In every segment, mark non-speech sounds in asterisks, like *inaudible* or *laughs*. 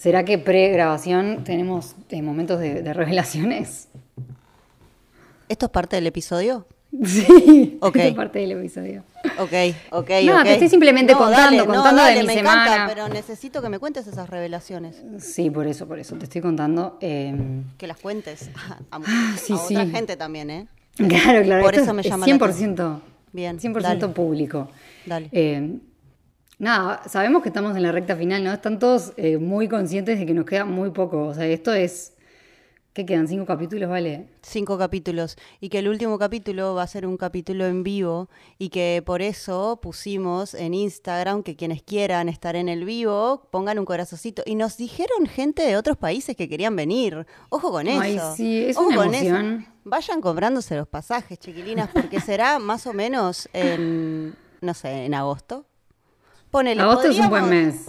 ¿Será que pre-grabación tenemos eh, momentos de, de revelaciones? ¿Esto es parte del episodio? *laughs* Sí, Ok. es parte del episodio. Ok, ok, No, ok. te estoy simplemente contando, contando de mi me semana. encanta, pero necesito que me cuentes esas revelaciones. Sí, por eso, por eso te estoy contando. eh, Que las cuentes a, a- Ah, sí, a otra sí. gente también, ¿eh? claro, claro. Por esto eso es- me llama la 100%, Bien, 100% dale. público. Dale. Eh, nada, sabemos que estamos en la recta final, ¿no? Están todos eh, muy conscientes de que nos queda muy poco. O sea, esto es. ¿Qué quedan? ¿Cinco capítulos? Vale. Cinco capítulos. Y que el último capítulo va a ser un capítulo en vivo. Y que por eso pusimos en Instagram que quienes quieran estar en el vivo pongan un corazoncito. Y nos dijeron gente de otros países que querían venir. Ojo con eso. Ay, sí, es Ojo una con eso. Vayan comprándose los pasajes, chiquilinas, porque será más o menos en, no sé, en agosto. Ponele, Agosto es un buen mes.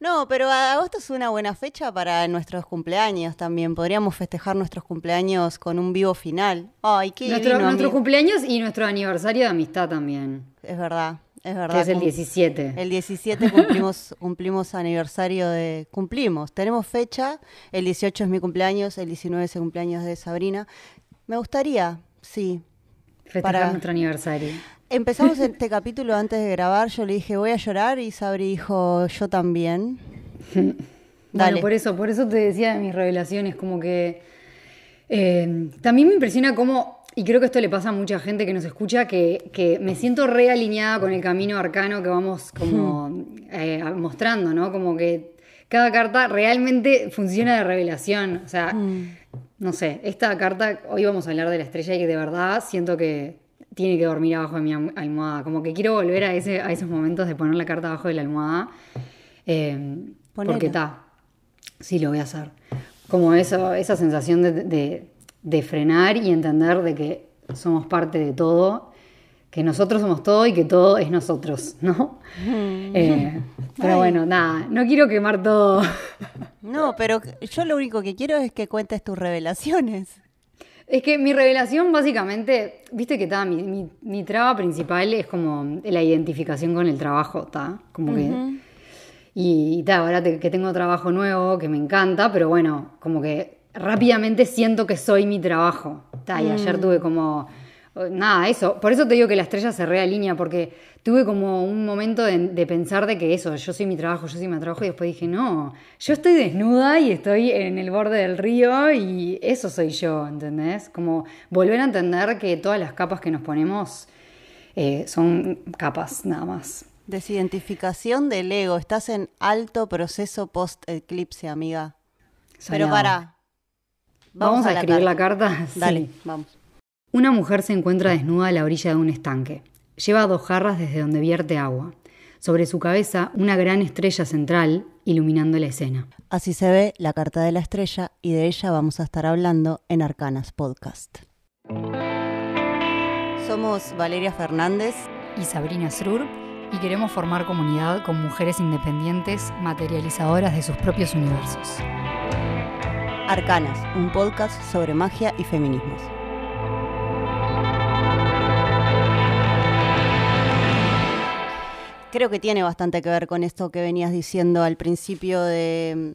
No, pero agosto es una buena fecha para nuestros cumpleaños también. Podríamos festejar nuestros cumpleaños con un vivo final. Ay, qué Nuestro, divino, nuestro amigo. cumpleaños y nuestro aniversario de amistad también. Es verdad, es verdad. Que es el Cum- 17. El 17 cumplimos, *laughs* cumplimos aniversario de... Cumplimos, tenemos fecha. El 18 es mi cumpleaños, el 19 es el cumpleaños de Sabrina. Me gustaría, sí, Festejar para- nuestro aniversario. Empezamos *laughs* este capítulo antes de grabar, yo le dije voy a llorar y Sabri dijo yo también. Bueno, Dale. por eso, por eso te decía de mis revelaciones, como que eh, también me impresiona cómo, y creo que esto le pasa a mucha gente que nos escucha, que, que me siento realineada con el camino arcano que vamos como *laughs* eh, mostrando, ¿no? Como que cada carta realmente funciona de revelación. O sea, no sé, esta carta, hoy vamos a hablar de la estrella y que de verdad siento que tiene que dormir abajo de mi alm- almohada. Como que quiero volver a, ese, a esos momentos de poner la carta abajo de la almohada. eh, porque está. Sí, lo voy a hacer. Como eso, esa sensación de, de- de frenar y entender de que somos parte de todo, que nosotros somos todo y que todo es nosotros, ¿no? Eh, pero Ay. bueno, nada, no quiero quemar todo. No, pero yo lo único que quiero es que cuentes tus revelaciones. Es que mi revelación básicamente, viste que está, mi, mi, mi traba principal es como la identificación con el trabajo, está, como que... Y, y ta, ahora te- que tengo trabajo nuevo, que me encanta, pero bueno, como que rápidamente siento que soy mi trabajo. Ta, y ayer tuve como... Nada, eso. Por eso te digo que la estrella se realinea, porque tuve como un momento de, de pensar de que eso, yo soy mi trabajo, yo soy mi trabajo, y después dije, no, yo estoy desnuda y estoy en el borde del río y eso soy yo, ¿entendés? Como volver a entender que todas las capas que nos ponemos eh, son capas, nada más. Desidentificación del ego. Estás en alto proceso post-eclipse, amiga. Pero para. Vamos, a, escribir la carta. carta. *laughs* Dale, Sí. vamos. Una mujer se encuentra desnuda a la orilla de un estanque. Lleva dos jarras desde donde vierte agua. Sobre su cabeza, una gran estrella central iluminando la escena. Así se ve la carta de la estrella y de ella vamos a estar hablando en Arcanas Podcast. Somos Valeria Fernández. y Sabrina Srur y queremos formar comunidad con mujeres independientes materializadoras de sus propios universos. Arcanas, un podcast sobre magia y feminismos. Creo que tiene bastante que ver con esto que venías diciendo al principio de,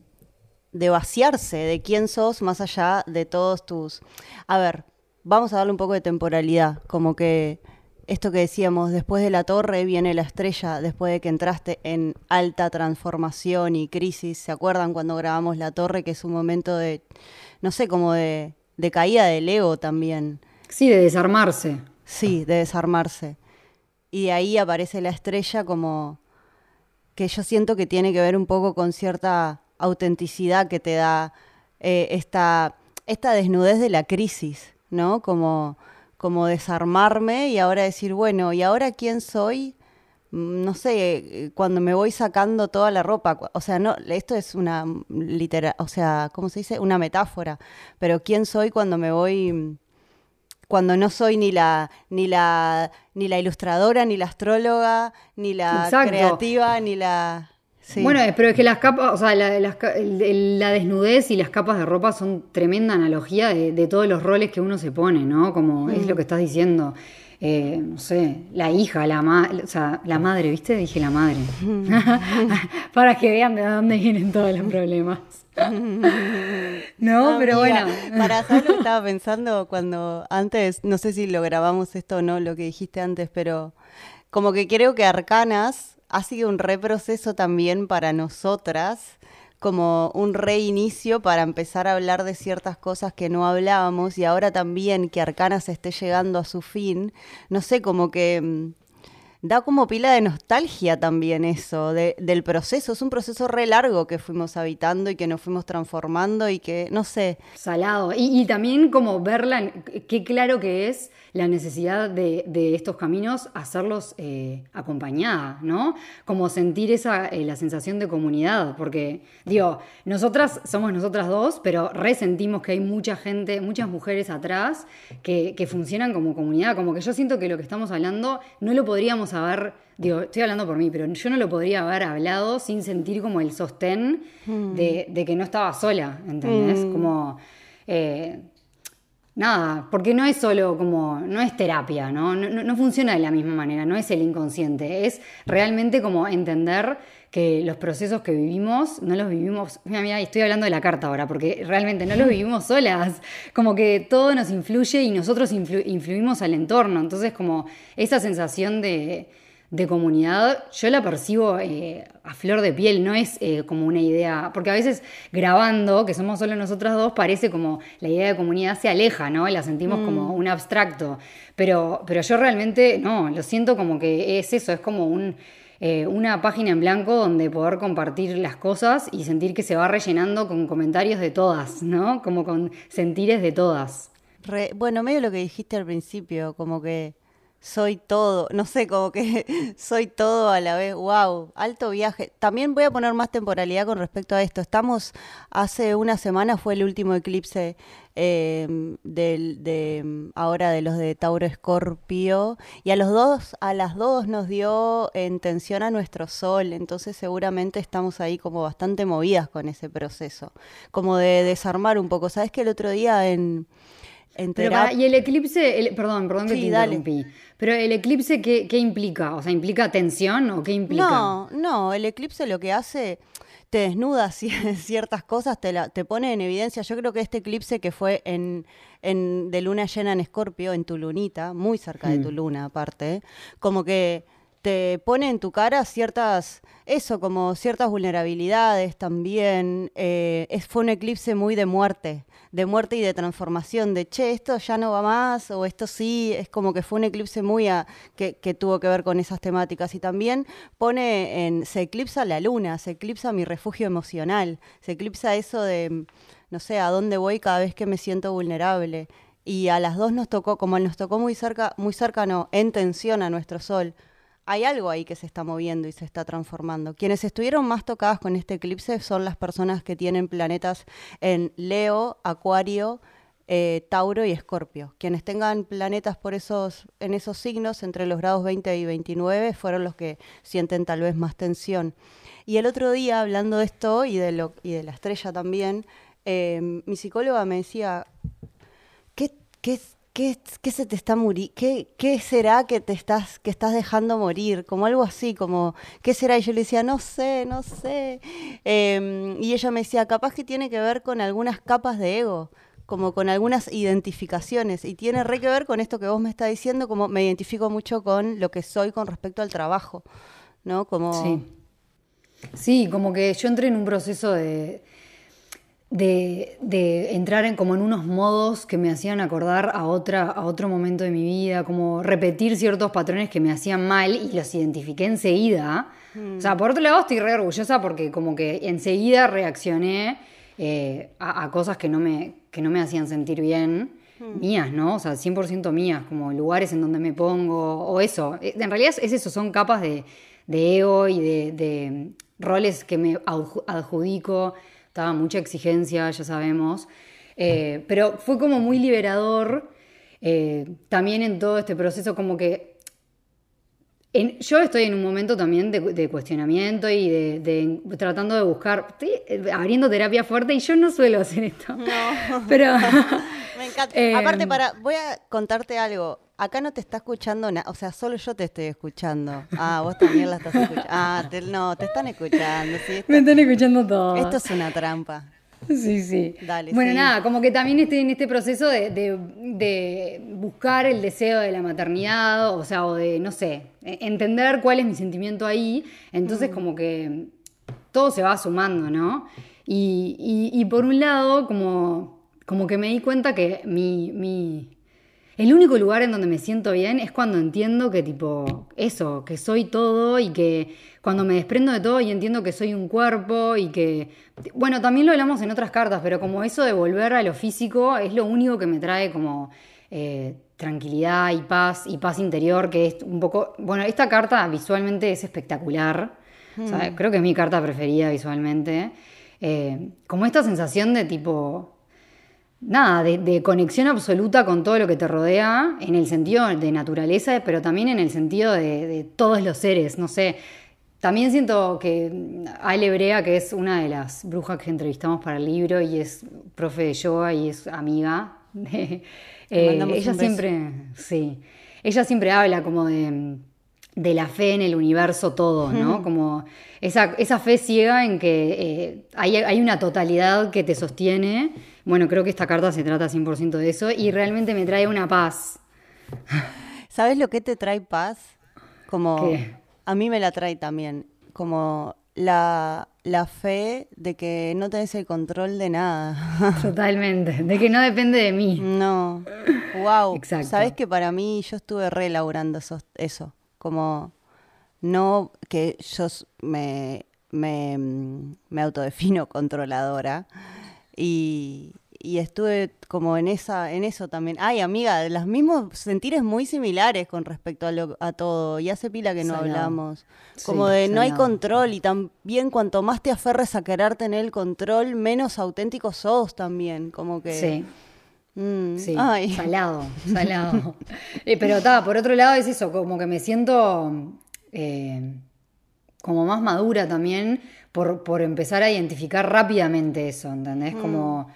de vaciarse de quién sos más allá de todos tus... A ver, vamos a darle un poco de temporalidad, como que esto que decíamos, después de la torre viene la estrella, después de que entraste en alta transformación y crisis, ¿se acuerdan cuando grabamos la torre? Que es un momento de, no sé, como de, de caída del ego también. Sí, de desarmarse. Sí, de desarmarse. Y ahí aparece la estrella como que yo siento que tiene que ver un poco con cierta autenticidad que te da eh, esta, esta desnudez de la crisis, ¿no? Como, como desarmarme y ahora decir, bueno, ¿y ahora quién soy? Mm, No sé, eh, cuando me voy sacando toda la ropa, o sea, no, esto es una literal, o sea, ¿cómo se dice? Una metáfora, pero ¿quién soy cuando me voy mm, cuando no soy ni la ni la ni la ilustradora ni la astróloga ni la Exacto. creativa ni la sí. Bueno, pero es que las capas, o sea, la, la desnudez y las capas de ropa son tremenda analogía de, de todos los roles que uno se pone, ¿no? Como es lo que estás diciendo. Eh, no sé, la hija, la, o sea, la madre, ¿viste? Dije la madre. *laughs* Para que vean de dónde vienen todos los problemas. *laughs* no, pero bueno. Para hacerlo estaba pensando cuando antes, no sé si lo grabamos esto o no, lo que dijiste antes, pero como que creo que Arcanas ha sido un reproceso también para nosotras como un reinicio para empezar a hablar de ciertas cosas que no hablábamos y ahora también que Arcanas esté llegando a su fin, no sé, como que mm, da como pila de nostalgia también eso, del proceso. Es un proceso re largo que fuimos habitando y que nos fuimos transformando y que, no sé. Salado. Y, también como verla, qué claro que es la necesidad de, estos caminos hacerlos eh, acompañada, ¿no? Como sentir esa, eh, la sensación de comunidad, porque, digo, nosotras somos nosotras dos, pero resentimos que hay mucha gente, muchas mujeres atrás que, que funcionan como comunidad, como que yo siento que lo que estamos hablando no lo podríamos haber, digo, estoy hablando por mí, pero yo no lo podría haber hablado sin sentir como el sostén mm. de, que no estaba sola, ¿entendés? Mm. Como... Eh, nada, porque no es solo como, no es terapia, ¿no? No, funciona de la misma manera, no es el inconsciente, es realmente como entender que los procesos que vivimos no los vivimos, mira, mira, estoy hablando de la carta ahora, porque realmente no los *laughs* vivimos solas, como que todo nos influye y nosotros influimos al entorno, entonces como esa sensación de de comunidad, yo la percibo eh, a flor de piel, no es eh, como una idea, porque a veces grabando, que somos solo nosotras dos, parece como la idea de comunidad se aleja, ¿no? La sentimos como mm. un abstracto, pero, pero yo realmente no, lo siento como que es eso, es como un, eh, una página en blanco donde poder compartir las cosas y sentir que se va rellenando con comentarios de todas, ¿no? Como con sentires de todas. bueno, medio lo que dijiste al principio, como que soy todo, no sé, como que *laughs* soy todo a la vez, wow, alto viaje. También voy a poner más temporalidad con respecto a esto. Estamos, hace una semana fue el último eclipse em, de ahora de los de Tauro Escorpio y a los dos, a las dos nos dio en tensión a nuestro sol, entonces seguramente estamos ahí como bastante movidas con ese proceso, como de desarmar un poco. ¿Sabes que el otro día en y el eclipse, perdón, perdón que te interrumpí. Pero el eclipse, ¿qué, implica? O sea, ¿implica tensión o qué implica? No, no, el eclipse lo que hace, te desnuda *laughs* ciertas cosas, te, te pone en evidencia. Yo creo que este eclipse que fue en, en de luna llena en Escorpio, en tu lunita, muy cerca de tu mm. luna aparte, como que te pone en tu cara ciertas, eso, como ciertas vulnerabilidades también. Eh, es, fue un eclipse muy de muerte de muerte y de transformación, de che, esto ya no va más, o esto sí, es como que fue un eclipse muy a, que, tuvo que ver con esas temáticas. Y también pone en, se eclipsa la luna, se eclipsa mi refugio emocional, se eclipsa eso de, no sé, a dónde voy cada vez que me siento vulnerable. Y a las dos nos tocó, como nos tocó muy cerca, muy cercano, en tensión a nuestro sol, hay algo ahí que se está moviendo y se está transformando. Quienes estuvieron más tocadas con este eclipse son las personas que tienen planetas en Leo, Acuario, eh, Tauro y Escorpio. Quienes tengan planetas por esos, en esos signos, entre los grados 20 y 29, fueron los que sienten tal vez más tensión. Y el otro día, hablando de esto y de, lo, y de la estrella también, eh, mi psicóloga me decía, ¿qué, qué, ¿qué, se te está muriendo? ¿Qué, será que te estás, que estás dejando morir? Como algo así, como, ¿qué será? Y yo le decía, no sé, no sé. Em, y ella me decía, capaz que tiene que ver con algunas capas de ego, como con algunas identificaciones. Y tiene re que ver con esto que vos me estás diciendo, como me identifico mucho con lo que soy con respecto al trabajo, ¿no? Sí. Sí, como que yo entré en un proceso de de, entrar en como en unos modos que me hacían acordar a, otra, a otro momento de mi vida, como repetir ciertos patrones que me hacían mal y los identifiqué enseguida. O sea, por otro lado estoy re orgullosa porque como que enseguida reaccioné eh, a, cosas que no, me, que no me hacían sentir bien. Mías, ¿no? O sea, 100% mías, como lugares en donde me pongo, o eso. Eh, en realidad es eso, son capas de, ego y de, de roles que me adjudico estaba mucha exigencia, ya sabemos, eh, pero fue como muy liberador eh, también en todo este proceso, como que yo estoy en un momento también de, cuestionamiento y de, tratando de buscar, estoy abriendo terapia fuerte y yo no suelo hacer esto. No. Pero *laughs* me encanta. *laughs* Aparte para voy a contarte algo. Acá no te está escuchando nada, o sea, solo yo te estoy escuchando. Ah, vos también la estás escuchando. Ah, no, te están escuchando. ¿sí? Me están escuchando todo. Esto es una trampa. Sí, sí. bueno, nada, como que también estoy en este proceso de, buscar el deseo de la maternidad, o sea, o de, no sé, e, entender cuál es mi sentimiento ahí. Entonces, mm. como que todo se va sumando, ¿no? Y, por un lado, como, como que me di cuenta que mi, mi el único lugar en donde me siento bien es cuando entiendo que tipo, eso, que soy todo y que cuando me desprendo de todo y entiendo que soy un cuerpo y que, bueno, también lo hablamos en otras cartas, pero como eso de volver a lo físico es lo único que me trae como eh, tranquilidad y paz y paz interior, que es un poco, bueno, esta carta visualmente es espectacular, hmm. creo que es mi carta preferida visualmente, eh, como esta sensación de tipo nada, de, conexión absoluta con todo lo que te rodea, en el sentido de naturaleza, pero también en el sentido de, todos los seres, no sé. También siento que Ale Brea, que es una de las brujas que entrevistamos para el libro y es profe de yoga y es amiga, de, *laughs* eh, ella siempre, sí, ella siempre habla como de, la fe en el universo todo, ¿no? Como esa, esa, fe ciega en que eh, hay, hay una totalidad que te sostiene bueno, creo que esta carta se trata 100% de eso y realmente me trae una paz. ¿Sabes lo que te trae paz? Como a mí me la trae también, como la, fe de que no tenés el control de nada. *laughs* Totalmente, de que no depende de mí. No. Wow. Exacto. Sabes que para mí yo estuve relaborando eso, eso, como no que yo me, me, me autodefino controladora, y, estuve como en esa en eso también. Ay, amiga, los mismos sentires muy similares con respecto a, a todo. Y hace pila que no hablamos. Como de no hay control y también cuanto más te aferres a querer tener el control, menos auténtico sos también. Como que... Sí. Mm, sí, salado, salado. Eh, pero está, por otro lado es eso, como que me siento eh, como más madura también por, empezar a identificar rápidamente eso, ¿entendés? Mm. Como...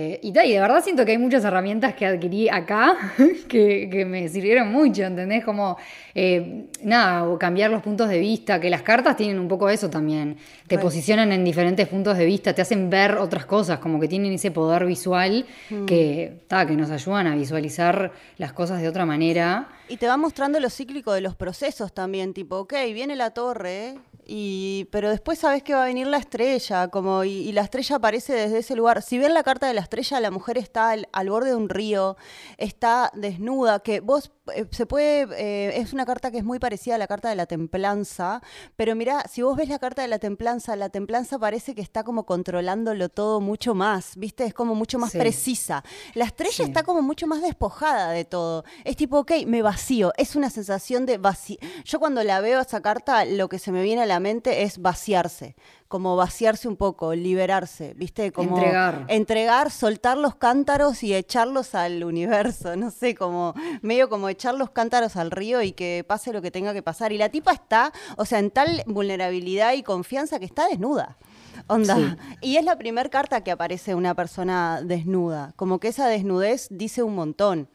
Eh, y, y, de verdad siento que hay muchas herramientas que adquirí acá *laughs* que, me sirvieron mucho, ¿entendés? Como, eh, nada, o cambiar los puntos de vista, que las cartas tienen un poco eso también. Te posicionan en diferentes puntos de vista, te hacen ver otras cosas, como que tienen ese poder visual mm. que, que nos ayudan a visualizar las cosas de otra manera. Y te va mostrando lo cíclico de los procesos también, tipo, ok, viene la torre, y, pero después sabes que va a venir la estrella, como y, la estrella aparece desde ese lugar. Si ven la carta de la estrella, la mujer está al, borde de un río, está desnuda, que vos se puede, eh, es una carta que es muy parecida a la carta de la templanza, pero mira, si vos ves la carta de la templanza, la templanza parece que está como controlándolo todo mucho más, ¿viste? Es como mucho más precisa. La estrella está como mucho más despojada de todo. Es tipo, ok, me vacío, es una sensación de vacío. Yo cuando la veo esa carta, lo que se me viene a la mente es vaciarse, como vaciarse un poco, liberarse, ¿viste? Como entregar. Entregar, soltar los cántaros y echarlos al universo, *laughs* no sé, como medio como echar los cántaros al río y que pase lo que tenga que pasar. Y la tipa está, o sea, en tal vulnerabilidad y confianza que está desnuda. Onda. Y es la primera carta que aparece una persona desnuda. Como que esa desnudez dice un montón.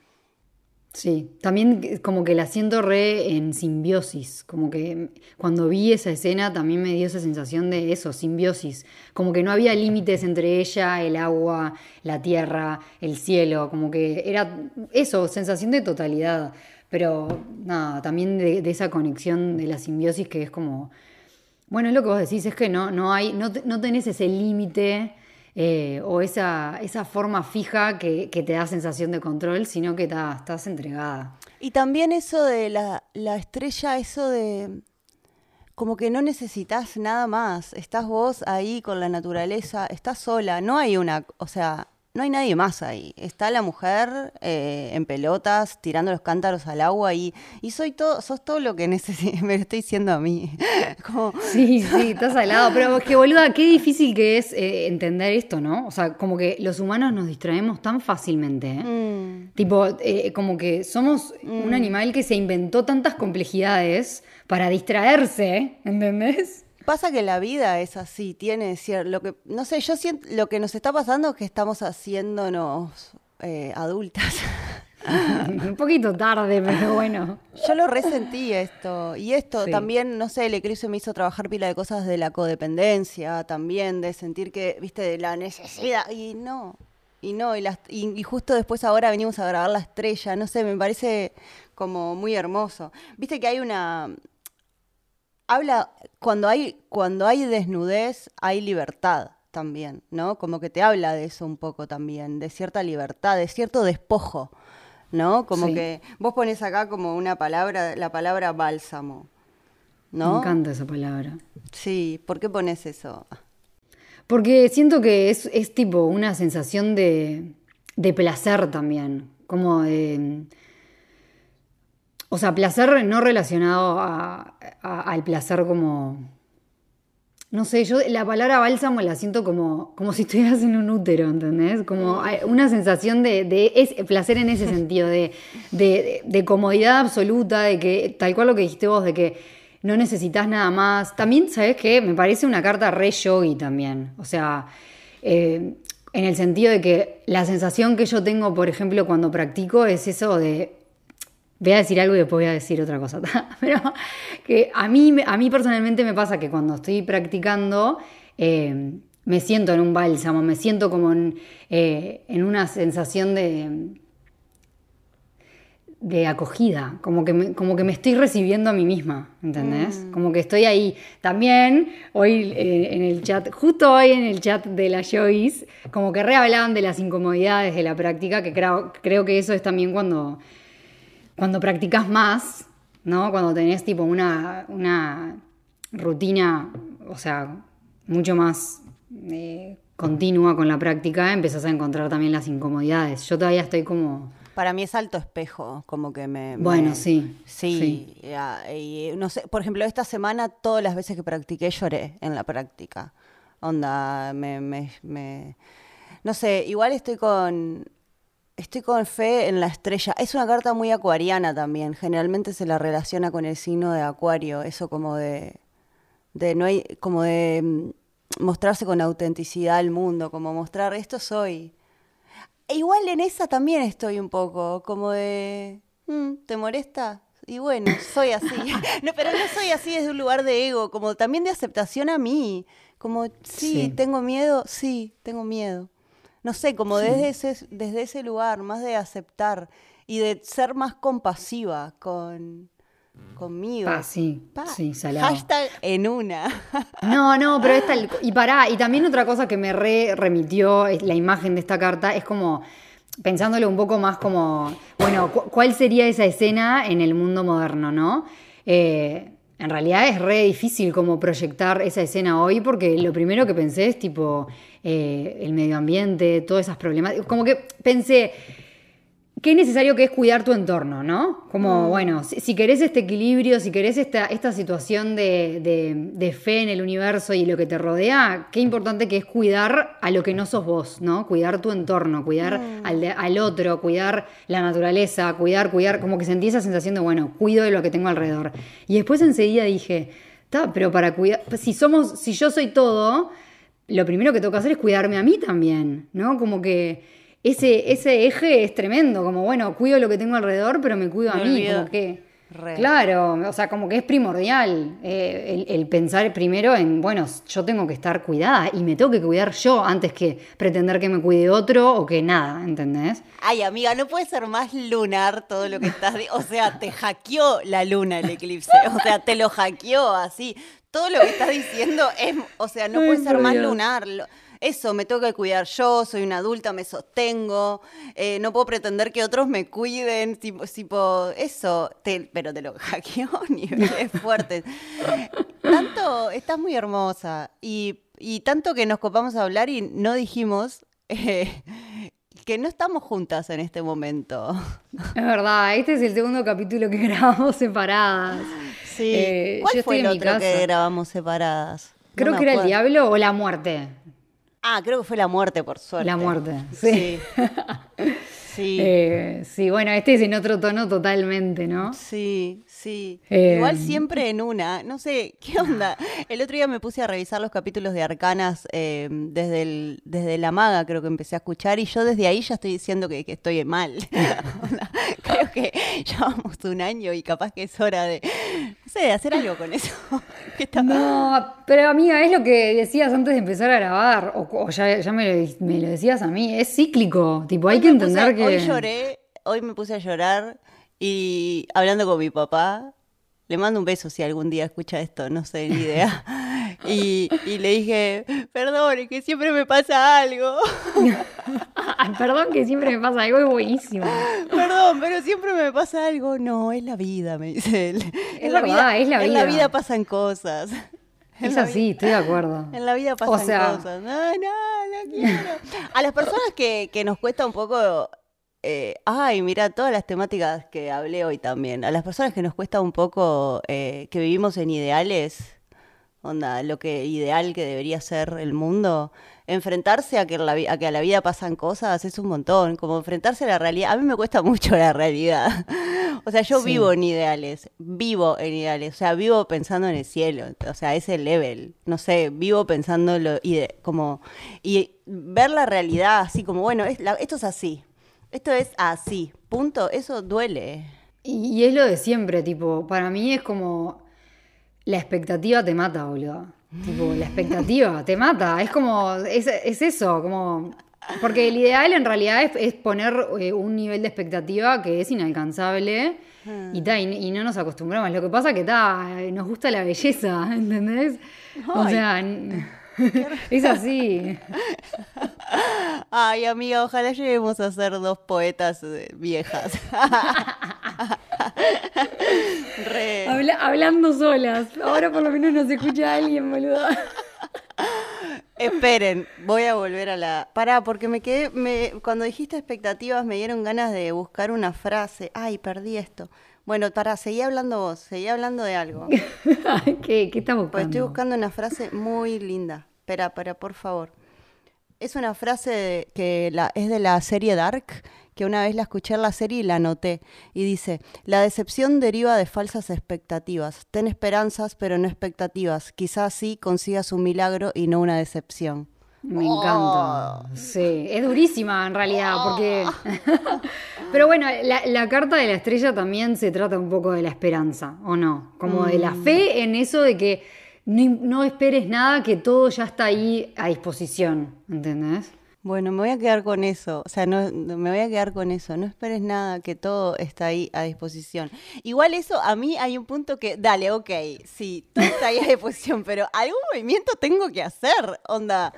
Sí, también como que la siento re en simbiosis, como que cuando vi esa escena también me dio esa sensación de eso, simbiosis, como que no había límites entre ella, el agua, la tierra, el cielo, como que era eso, sensación de totalidad, pero nada, también de, esa conexión de la simbiosis que es como, bueno, es lo que vos decís, es que no, no hay, no, no tenés ese límite eh, o esa, esa forma fija que, te da sensación de control, sino que estás entregada. Y también eso de la, la estrella, eso de como que no necesitas nada más, estás vos ahí con la naturaleza, estás sola, no hay una, o sea, no hay nadie más ahí. Está la mujer eh, en pelotas, tirando los cántaros al agua y, y soy todo, sos todo lo que *laughs* me lo estoy diciendo a mí. *laughs* Sí, sí, estás al lado. Pero es que, boluda, qué difícil que es eh, entender esto, ¿no? O sea, como que los humanos nos distraemos tan fácilmente. ¿eh? Mm. Tipo, como que somos un mm. animal que se inventó tantas complejidades para distraerse, ¿entendés? Pasa que la vida es así, tiene cierto, lo que, no sé, yo siento, lo que nos está pasando es que estamos haciéndonos eh, adultas. *laughs* Un poquito tarde, pero bueno. Yo lo resentí esto. Y esto Sí. también, no sé, el eclipse me hizo trabajar pila de cosas de la codependencia, también, de sentir que, viste, de la necesidad. Y no. Y no, y, las, y, y justo después ahora venimos a grabar la estrella. No sé, me parece como muy hermoso. Viste que hay una. Habla. Cuando hay, cuando hay desnudez, hay libertad también, ¿no? Como que te habla de eso un poco también, de cierta libertad, de cierto despojo. ¿no? Como Sí. que vos pones acá como una palabra, la palabra bálsamo, ¿no? Me encanta esa palabra. Sí, ¿por qué pones eso? Porque siento que es, es tipo una sensación de, de placer también. Como de. O sea, placer no relacionado a- a- al placer como. No sé, yo la palabra bálsamo la siento como, como si estuvieras en un útero, ¿entendés? Como una sensación de, de es- placer en ese *laughs* sentido, de, de- de comodidad absoluta, de que, tal cual lo que dijiste vos, de que no necesitas nada más. También, ¿sabes qué? Me parece una carta re yogi también. O sea, eh, en el sentido de que la sensación que yo tengo, por ejemplo, cuando practico es eso de Voy a decir algo y después voy a decir otra cosa. *laughs* Pero que a mí, a mí personalmente me pasa que cuando estoy practicando eh, me siento en un bálsamo, me siento como en, eh, en una sensación de, de acogida, como que, me, como que me estoy recibiendo a mí misma, ¿entendés? Como que estoy ahí. También hoy eh, en el chat, justo hoy en el chat de la Joyce, como que re hablaban de las incomodidades de la práctica, que creo, creo que eso es también cuando cuando practicas más, ¿no? Cuando tenés tipo una, una rutina, o sea, mucho más eh, continua con la práctica, empezás a encontrar también las incomodidades. Yo todavía estoy como... Para mí es alto espejo, como que me... me- Bueno, sí, Sí, ya, y, no sé, por ejemplo, esta semana todas las veces que practiqué lloré en la práctica. Onda, me, me, me- no sé, igual estoy con, estoy con fe en la estrella. Es una carta muy acuariana también. Generalmente se la relaciona con el signo de Acuario, eso como de, de no hay, como de mm, mostrarse con autenticidad al mundo, como mostrar esto soy. E igual en esa también estoy un poco, como de, "Mm, ¿te molesta? Y bueno, soy así. *laughs* no, pero no soy así desde un lugar de ego, como también de aceptación a mí. Como, sí, Sí. tengo miedo, sí, tengo miedo. No sé, como desde, ese, desde ese lugar, más de aceptar y de ser más compasiva con, conmigo. Pa, sí, Pa, sí, salado. Hashtag en una. *laughs* No, no, pero esta. Y pará, y también otra cosa que me re remitió la imagen de esta carta es como. Pensándolo un poco más como. Bueno, cu- ¿cuál sería esa escena en el mundo moderno, no? Eh, en realidad es re difícil como proyectar esa escena hoy porque lo primero que pensé es tipo eh, el medio ambiente, todas esas problemáticas. Como que pensé, qué necesario que es cuidar tu entorno, ¿no? Como, bueno, si, si querés este equilibrio, si querés esta, esta situación de, de- de fe en el universo y lo que te rodea, qué importante que es cuidar a lo que no sos vos, ¿no? Cuidar tu entorno, cuidar al, de- al otro, cuidar la naturaleza, cuidar, cuidar, como que sentí esa sensación de, bueno, cuido de lo que tengo alrededor. Y después enseguida dije, está, pero para cuidar, si somos, si yo soy todo, lo primero que tengo que hacer es cuidarme a mí también, ¿no? Como que ese, ese eje es tremendo, como bueno, cuido lo que tengo alrededor, pero me cuido a mí, olvido. como que... Re. Claro, o sea, como que es primordial eh, el, el pensar primero en, bueno, yo tengo que estar cuidada y me tengo que cuidar yo antes que pretender que me cuide otro o que nada, ¿entendés? Ay, amiga, no puede ser más lunar todo lo que estás... di- O sea, te hackeó la luna el eclipse. O sea, te lo hackeó así. Todo lo que estás diciendo es... O sea, no Ay, puede ser más lunar. Lo- Eso, me tengo que cuidar yo, soy una adulta, me sostengo, eh, no puedo pretender que otros me cuiden, tipo, tipo eso, te- pero te lo *laughs* hackeó a niveles fuertes. Tanto, estás muy hermosa y, y tanto que nos copamos a hablar y no dijimos eh, que no estamos juntas en este momento. Es verdad, este es el segundo capítulo que grabamos separadas. Sí. Eh, ¿Cuál yo fue estoy el en mi otro que grabamos separadas? Creo que era el diablo o la muerte. Ah, creo que fue la muerte, por suerte. La muerte, sí. Sí. *laughs* Sí. Eh, sí, bueno, este es en otro tono totalmente, ¿no? Sí, sí. Eh, Igual siempre en una. No sé, ¿qué onda? El otro día me puse a revisar los capítulos de Arcanas eh, desde, el, desde La Maga, creo que empecé a escuchar, y yo desde ahí ya estoy diciendo que, que estoy mal. *laughs* Creo que llevamos un año y capaz que es hora de, no sé, de hacer algo con eso. *laughs* ¿Qué está No, pero amiga, es lo que decías antes de empezar a grabar, o, o ya, ya me, lo, me lo decías a mí, es cíclico, tipo, hay que entender que... Hoy lloré, hoy me puse a llorar y hablando con mi papá, le mando un beso si algún día escucha esto, no sé, ni idea. *laughs* Y, y le dije, perdón, es que siempre me pasa algo. *laughs* Perdón que siempre me pasa algo, es buenísimo. Perdón, pero siempre me pasa algo. No, es la vida, me dice él. Es verdad, es la En la vida. vida pasan cosas. En Es la así, estoy de acuerdo. En la vida O pasan sea- cosas. No, no, no quiero. A las personas que, que nos cuesta un poco. Eh, ay, mira, todas las temáticas que hablé hoy también. A las personas que nos cuesta un poco, eh, que vivimos en ideales, onda, lo que ideal que debería ser el mundo, enfrentarse a que, la, a que a la vida pasan cosas es un montón. Como enfrentarse a la realidad. A mí me cuesta *laughs* mucho la realidad. O sea, yo Sí. vivo en ideales, vivo en ideales, o sea, vivo pensando en el cielo, o sea, ese level, no sé, vivo pensando lo ide- como y ver la realidad así como, bueno, es la- esto es así, esto es así, punto, eso duele. Y, y es lo de siempre, tipo, para mí es como la expectativa te mata, boludo. Tipo, la expectativa *laughs* te mata. Es como, es, es eso, como. Porque el ideal en realidad es, es poner eh, un nivel de expectativa que es inalcanzable y, ta, y, y no nos acostumbramos. Lo que pasa que ta, nos gusta la belleza, *laughs* ¿entendés? O Ay. sea, n- *laughs* es así. Ay, amiga, ojalá lleguemos a ser dos poetas eh, viejas. *laughs* Re. Habla- hablando solas. Ahora por lo menos nos escucha alguien, boludo. Esperen, voy a volver a la. Pará, porque me quedé. Me... Cuando dijiste expectativas, me dieron ganas de buscar una frase. Ay, perdí esto. Bueno, pará, seguí hablando vos, seguí hablando de algo. *laughs* ¿Qué, qué estás buscando? Pues estoy buscando una frase muy linda. Espera, espera, por favor. Es una frase de- que la, es de la serie Dark, que una vez la escuché en la serie y la anoté. Y dice, la decepción deriva de falsas expectativas. Ten esperanzas, pero no expectativas. Quizás sí consigas un milagro y no una decepción. Me encanta. Sí, es durísima en realidad, porque... *laughs* *laughs* Pero bueno, la, la carta de la estrella también se trata un poco de la esperanza, ¿o no? Como de la fe en eso de que no, no esperes nada, que todo ya está ahí a disposición, ¿entendés? Bueno, me voy a quedar con eso. O sea, no, me voy a quedar con eso. No esperes nada, que todo está ahí a disposición. Igual eso, a mí hay un punto que, dale, ok, sí, todo está ahí a disposición, pero algún movimiento tengo que hacer. Onda.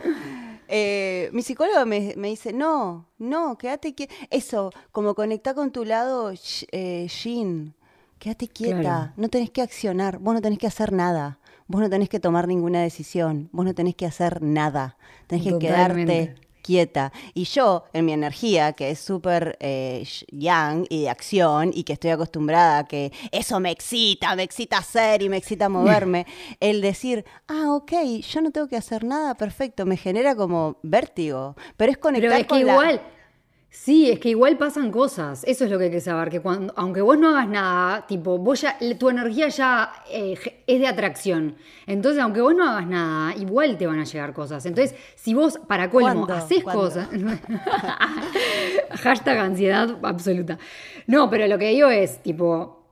Eh, mi psicóloga me, me dice, no, no, quédate quieta. Eso, como conectar con tu lado, eh, Shin. Quédate quieta, Claro. no tenés que accionar, vos no tenés que hacer nada, vos no tenés que tomar ninguna decisión, vos no tenés que hacer nada, tenés que Totalmente. quedarte quieta. Y yo, en mi energía, que es súper eh, yang y de acción, y que estoy acostumbrada a que eso me excita, me excita hacer y me excita moverme, *laughs* el decir, ah, ok, yo no tengo que hacer nada, perfecto, me genera como vértigo. Pero es conectar Pero es que con la- igual, sí, es que igual pasan cosas. Eso es lo que hay que saber, que cuando, aunque vos no hagas nada, tipo, vos ya, tu energía ya eh, es de atracción. Entonces, aunque vos no hagas nada, igual te van a llegar cosas. Entonces, si vos, para colmo, haces cosas. *laughs* Hashtag ansiedad absoluta. No, pero lo que digo es, tipo,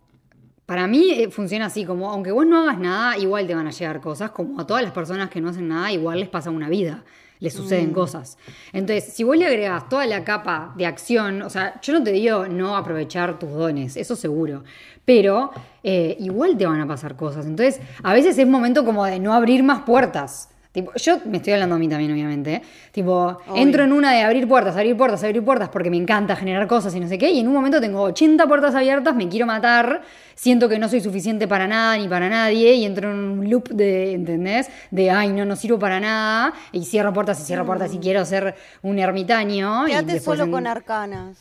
para mí eh, funciona así, como aunque vos no hagas nada, igual te van a llegar cosas, como a todas las personas que no hacen nada, igual les pasa una vida, les suceden cosas. Entonces, si vos le agregas toda la capa de acción, o sea, yo no te digo no aprovechar tus dones, eso seguro, pero eh, igual te van a pasar cosas. Entonces, a veces es momento como de no abrir más puertas. Tipo, yo me estoy hablando a mí también, obviamente. ¿eh? Tipo, entro en una de abrir puertas, abrir puertas, abrir puertas, porque me encanta generar cosas y no sé qué. Y en un momento tengo 80 puertas abiertas, me quiero matar, siento que no soy suficiente para nada ni para nadie. Y entro en un loop de, ¿entendés? De, ay, no, no sirvo para nada. Y cierro puertas y cierro puertas y quiero ser un ermitaño. Quédate solo en- con arcanas.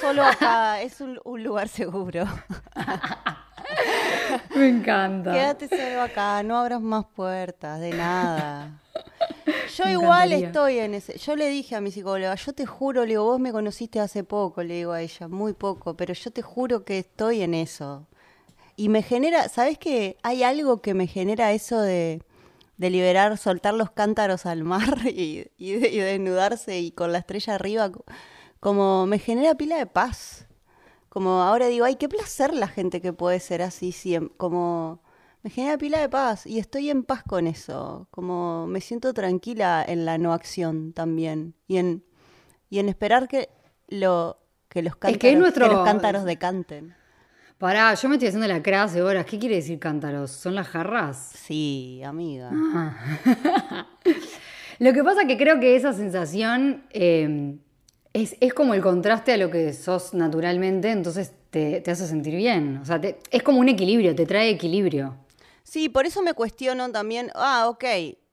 Solo acá, es un, un lugar seguro. *laughs* *laughs* Me encanta. Quédate solo acá, no abras más puertas, de nada. *laughs* Yo igual estoy en ese. Yo le dije a mi psicóloga, yo te juro, le digo, vos me conociste hace poco, le digo a ella, muy poco, pero yo te juro que estoy en eso. Y me genera, ¿sabes qué? Hay algo que me genera eso de, de liberar, soltar los cántaros al mar *laughs* y, y, y desnudarse y con la estrella arriba, como me genera pila de paz. Como ahora digo, ay, qué placer la gente que puede ser así, siempre, como me genera pila de paz y estoy en paz con eso, como me siento tranquila en la no acción también y en, y en esperar que, lo, que, los, cántaros, que, nuestro... los cántaros decanten. Pará, yo me estoy haciendo la crase horas. ¿Qué quiere decir cántaros? ¿Son las jarras? Sí, amiga. Ah. *laughs* lo que pasa que creo que esa sensación eh, es, es, como el contraste a lo que sos naturalmente, entonces te, te hace sentir bien. O sea, te, es como un equilibrio, te trae equilibrio. Sí, por eso me cuestiono también, ah, ok,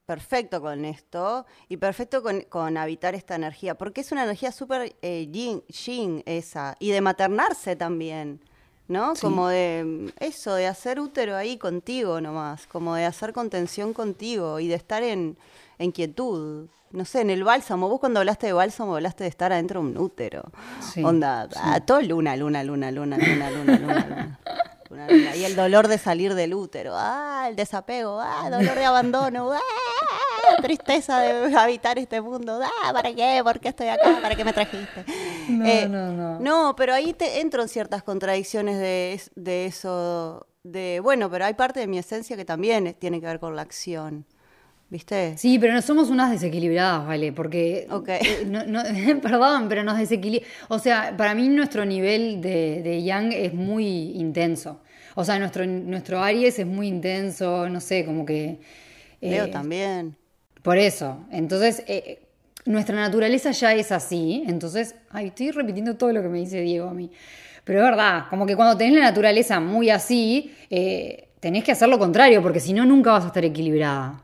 perfecto con esto y perfecto con, habitar esta energía, porque es una energía súper eh, yin, esa, y de maternarse también, ¿no? Como de eso, de hacer útero ahí contigo nomás, como de hacer contención contigo y de estar en, en quietud. No sé, en el bálsamo, vos cuando hablaste de bálsamo hablaste de estar adentro de un útero. Onda, ah, todo luna, luna, luna, luna, luna, luna, luna. luna. Y el dolor de salir del útero, ah, el desapego, ah, dolor de abandono, ah, tristeza de habitar este mundo, ah, ¿para qué? ¿Por qué estoy acá? ¿Para qué me trajiste? No, eh, no, no. No, pero ahí te entro en ciertas contradicciones de, de eso, de, bueno, pero hay parte de mi esencia que también tiene que ver con la acción. ¿Viste? Sí, pero no somos unas desequilibradas, ¿vale? Porque. Ok. Eh, *laughs* perdón, pero nos desequilibra. O sea, para mí nuestro nivel de, de Yang es muy intenso. O sea, nuestro, nuestro Aries es muy intenso, no sé, como que. Leo eh, también. Por eso. Entonces, eh, nuestra naturaleza ya es así. Entonces, ay, estoy repitiendo todo lo que me dice Diego a mí. Pero es verdad, como que cuando tenés la naturaleza muy así, tenés que hacer lo contrario, porque si no, nunca vas a estar equilibrada.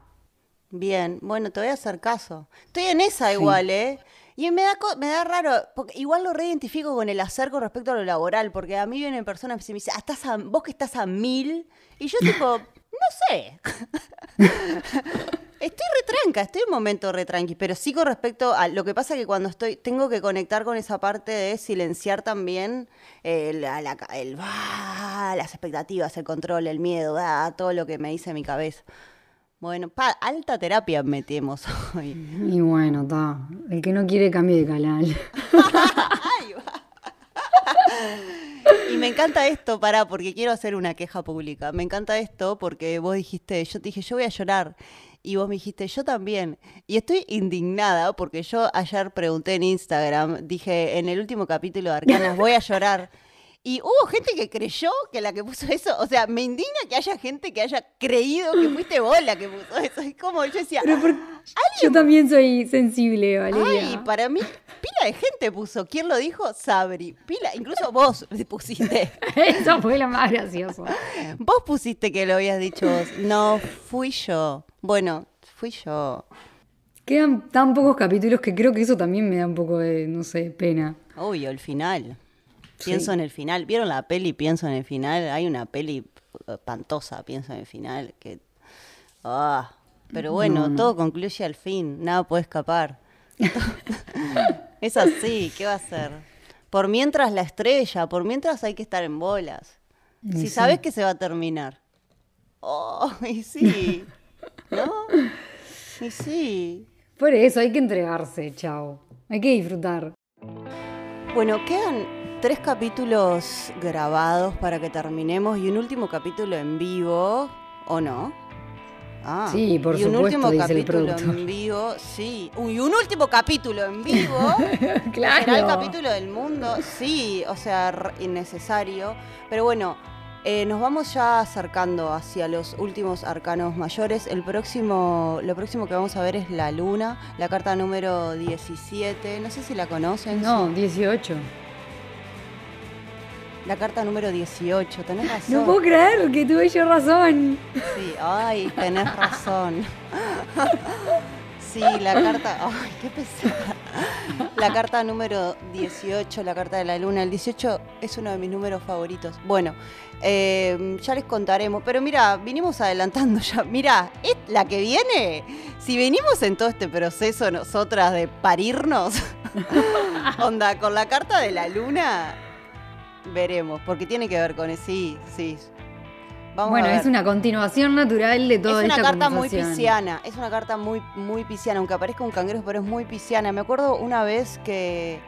Bien, bueno, te voy a hacer caso. Estoy en esa igual, ¿eh? Y me da, me da raro, porque igual lo reidentifico con el hacer con respecto a lo laboral, porque a mí vienen personas y me dicen, ah, estás a, vos que estás a mil, y yo tipo, *laughs* no sé. *laughs* estoy retranca, estoy en un momento retranqui, pero sí con respecto a lo que pasa que cuando estoy, tengo que conectar con esa parte de silenciar también el, el, las expectativas, el control, el miedo, todo lo que me dice mi cabeza. Bueno, alta terapia metemos *laughs* hoy. Y bueno, está. El que no quiere cambie de canal. *laughs* y me encanta esto, pará, porque quiero hacer una queja pública. Me encanta esto porque vos dijiste, yo te dije, yo voy a llorar. Y vos me dijiste, yo también. Y estoy indignada porque yo ayer pregunté en Instagram, dije, en el último capítulo de Arcanas, voy a llorar. Y hubo gente que creyó que la que puso eso, o sea, me indigna que haya gente que haya creído que fuiste vos la que puso eso. Es como yo decía, yo también soy sensible, Valeria. Ay, para mí, pila de gente puso. ¿Quién lo dijo? Sabri. Pila, incluso vos pusiste. *laughs* eso fue lo más gracioso. Vos pusiste que lo habías dicho vos. No, fui yo. Bueno, fui yo. Quedan tan pocos capítulos que creo que eso también me da un poco de, no sé, pena. Obvio, el final. Pienso en el final. ¿Vieron la peli? Pienso en el final. Hay una peli espantosa, pienso en el final. Que, ah, pero bueno, todo concluye al fin. Nada puede escapar. *laughs* es así, ¿qué va a ser? Por mientras la estrella, por mientras hay que estar en bolas. si sabes que se va a terminar. Oh, *laughs* y sí. ¿No? Y sí. Por eso hay que entregarse, chao. Hay que disfrutar. Bueno, quedan tres capítulos grabados para que terminemos y un último capítulo en vivo, ¿o no? Ah, sí, por y un último capítulo en vivo, sí. Y un último capítulo en vivo. claro. *laughs* Será el capítulo del mundo, sí, o sea, innecesario. Pero bueno, eh, nos vamos ya acercando hacia los últimos arcanos mayores. El próximo, lo próximo que vamos a ver es la luna, la carta número 17. No sé si la conocen. No, 18. La carta número 18, tenés razón. No puedo creer que tuve yo razón. Sí, ay, tenés razón. Sí, la carta. Ay, qué pesada. La carta número 18, la carta de la luna. El 18 es uno de mis números favoritos. Bueno, eh, ya les contaremos. Pero mira, vinimos adelantando ya. Mira, es la que viene. Si venimos en todo este proceso nosotras de parirnos, *laughs* onda, con la carta de la luna, veremos. Porque tiene que ver con eso. Sí, sí. Vamos bueno, es una continuación natural de toda esta Es una carta muy pisciana, es una carta muy, muy pisciana, aunque aparezca un cangrejo, pero es muy pisciana. Me acuerdo una vez que.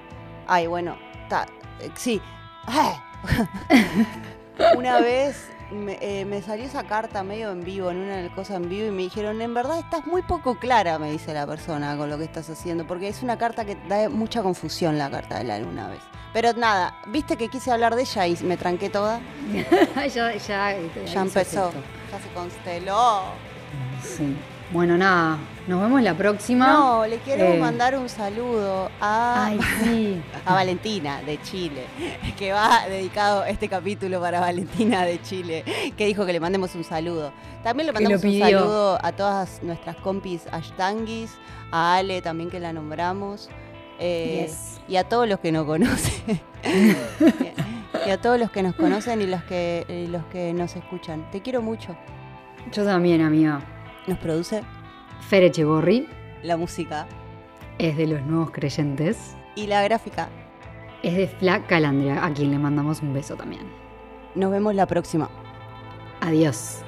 Ay, bueno, ta, eh, sí. *laughs* una vez eh, me, salió esa carta medio en vivo, en una cosa en vivo, y me dijeron, en verdad estás muy poco clara, me dice la persona, con lo que estás haciendo, porque es una carta que da mucha confusión la carta de la luna a veces. Pero nada, viste que quise hablar de ella y me tranqué toda. *laughs* ya, ya, ya empezó, ya se consteló. Sí. Bueno, nada, nos vemos la próxima. No, le quiero eh, mandar un saludo a, Ay, sí. *laughs* a Valentina de Chile, que va dedicado este capítulo para Valentina de Chile, que dijo que le mandemos un saludo. También le mandamos un saludo a todas nuestras compis ashtanguis, a Ale también que la nombramos, eh, y a todos los que nos conocen. *laughs* y a todos los que nos conocen y los que, los que nos escuchan. Te quiero mucho. Yo también, amiga. Nos produce Fer Echeborri. La música es de los nuevos creyentes. Y la gráfica es de Fla Calandria, a quien le mandamos un beso también. Nos vemos la próxima. Adiós.